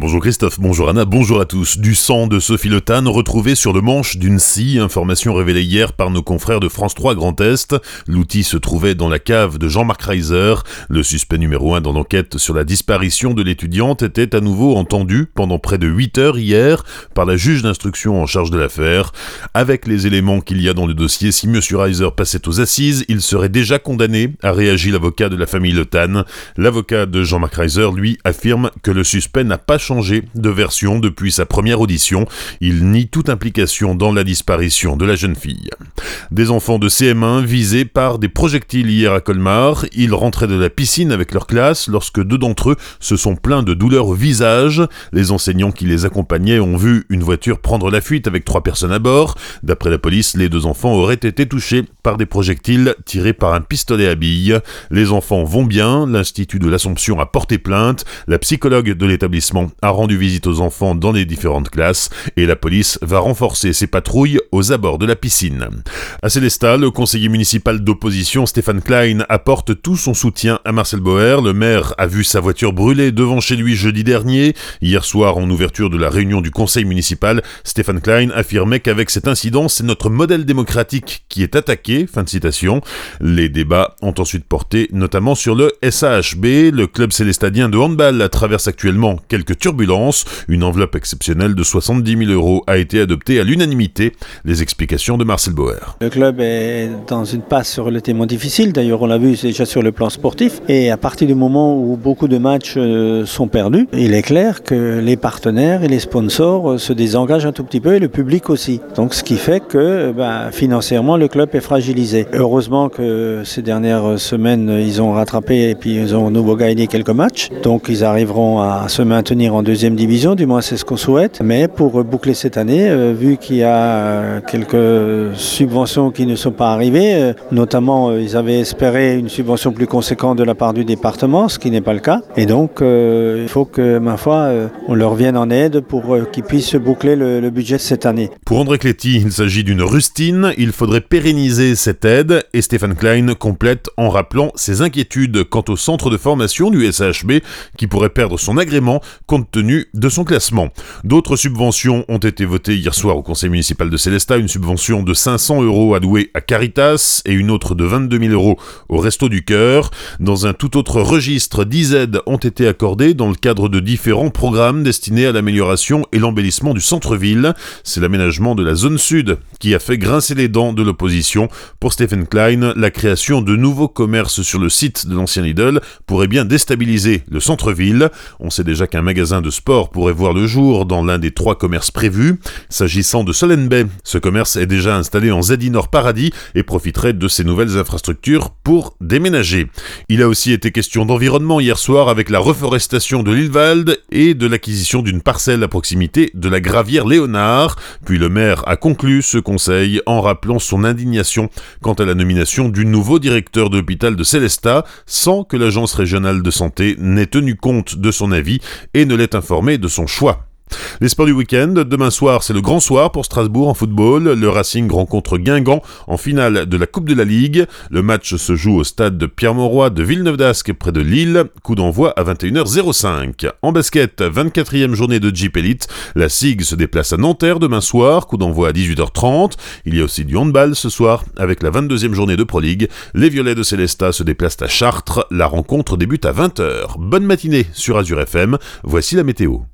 Bonjour Christophe, bonjour Anna, bonjour à tous. Du sang de Sophie Le retrouvé sur le manche d'une scie, information révélée hier par nos confrères de France 3 Grand Est. L'outil se trouvait dans la cave de Jean-Marc Reiser. Le suspect numéro 1 dans l'enquête sur la disparition de l'étudiante était à nouveau entendu pendant près de 8 heures hier par la juge d'instruction en charge de l'affaire. Avec les éléments qu'il y a dans le dossier, si M. Reiser passait aux assises, il serait déjà condamné, a réagi l'avocat de la famille Le L'avocat de Jean-Marc Reiser, lui, affirme que le suspect n'a pas de version depuis sa première audition. Il nie toute implication dans la disparition de la jeune fille. Des enfants de CM1 visés par des projectiles hier à Colmar. Ils rentraient de la piscine avec leur classe lorsque deux d'entre eux se sont plaints de douleurs au visage. Les enseignants qui les accompagnaient ont vu une voiture prendre la fuite avec trois personnes à bord. D'après la police, les deux enfants auraient été touchés par des projectiles tirés par un pistolet à billes. Les enfants vont bien, l'Institut de l'Assomption a porté plainte, la psychologue de l'établissement a rendu visite aux enfants dans les différentes classes et la police va renforcer ses patrouilles aux abords de la piscine. À Célestat, le conseiller municipal d'opposition Stéphane Klein apporte tout son soutien à Marcel Boer. Le maire a vu sa voiture brûler devant chez lui jeudi dernier. Hier soir, en ouverture de la réunion du conseil municipal, Stéphane Klein affirmait qu'avec cet incident, c'est notre modèle démocratique qui est attaqué. Fin de citation. Les débats ont ensuite porté notamment sur le SAHB. Le club célestadien de handball traverse actuellement quelques turbulence. Une enveloppe exceptionnelle de 70 000 euros a été adoptée à l'unanimité. Les explications de Marcel Bauer. Le club est dans une passe relativement difficile. D'ailleurs, on l'a vu déjà sur le plan sportif. Et à partir du moment où beaucoup de matchs euh, sont perdus, il est clair que les partenaires et les sponsors euh, se désengagent un tout petit peu et le public aussi. Donc, ce qui fait que ben, financièrement, le club est Heureusement que ces dernières semaines, ils ont rattrapé et puis ils ont nouveau gagné quelques matchs. Donc, ils arriveront à se maintenir en deuxième division, du moins c'est ce qu'on souhaite. Mais pour boucler cette année, euh, vu qu'il y a euh, quelques subventions qui ne sont pas arrivées, euh, notamment ils avaient espéré une subvention plus conséquente de la part du département, ce qui n'est pas le cas. Et donc il faut que, ma foi, on leur vienne en aide pour qu'ils puissent boucler le, budget cette année. Pour André Cléty, il s'agit d'une rustine, il faudrait pérenniser cette aide et Stéphane Klein complète en rappelant ses inquiétudes quant au centre de formation du SHB qui pourrait perdre son agrément compte tenu de son classement. D'autres subventions ont été votées hier soir au conseil municipal de Célestat, une subvention de 500 euros allouée à Caritas et une autre de 22 000 euros au Resto du Cœur. Dans un tout autre registre, 10 aides ont été accordées dans le cadre de différents programmes destinés à l'amélioration et l'embellissement du centre-ville. C'est l'aménagement de la zone sud qui a fait grincer les dents de l'opposition. Pour Stephen Klein, la création de nouveaux commerces sur le site de l'ancien Lidl pourrait bien déstabiliser le centre-ville. On sait déjà qu'un magasin de sport pourrait voir le jour dans l'un des trois commerces prévus. S'agissant de Solen Bay, ce commerce est déjà installé en Zedinor Paradis et profiterait de ces nouvelles infrastructures pour déménager. Il a aussi été question d'environnement hier soir avec la reforestation de l'Ilwald et de l'acquisition d'une parcelle à proximité de la gravière Léonard. Puis le maire a conclu ce conseil en rappelant son indignation quant à la nomination du nouveau directeur de l'hôpital de Célestat sans que l'agence régionale de santé n'ait tenu compte de son avis et ne l'est informé de son choix. Les sports du week-end, demain soir c'est le grand soir pour Strasbourg en football, le Racing rencontre Guingamp en finale de la Coupe de la Ligue, le match se joue au stade de Pierre-Mauroy de Villeneuve d'Ascq près de Lille, coup d'envoi à 21h05. En basket, 24e journée de Jeep Elite, la SIG se déplace à Nanterre demain soir, coup d'envoi à 18h30, il y a aussi du handball ce soir avec la 22e journée de Pro League, les Violets de Célestat se déplacent à Chartres, la rencontre débute à 20h. Bonne matinée sur Azure FM, voici la météo.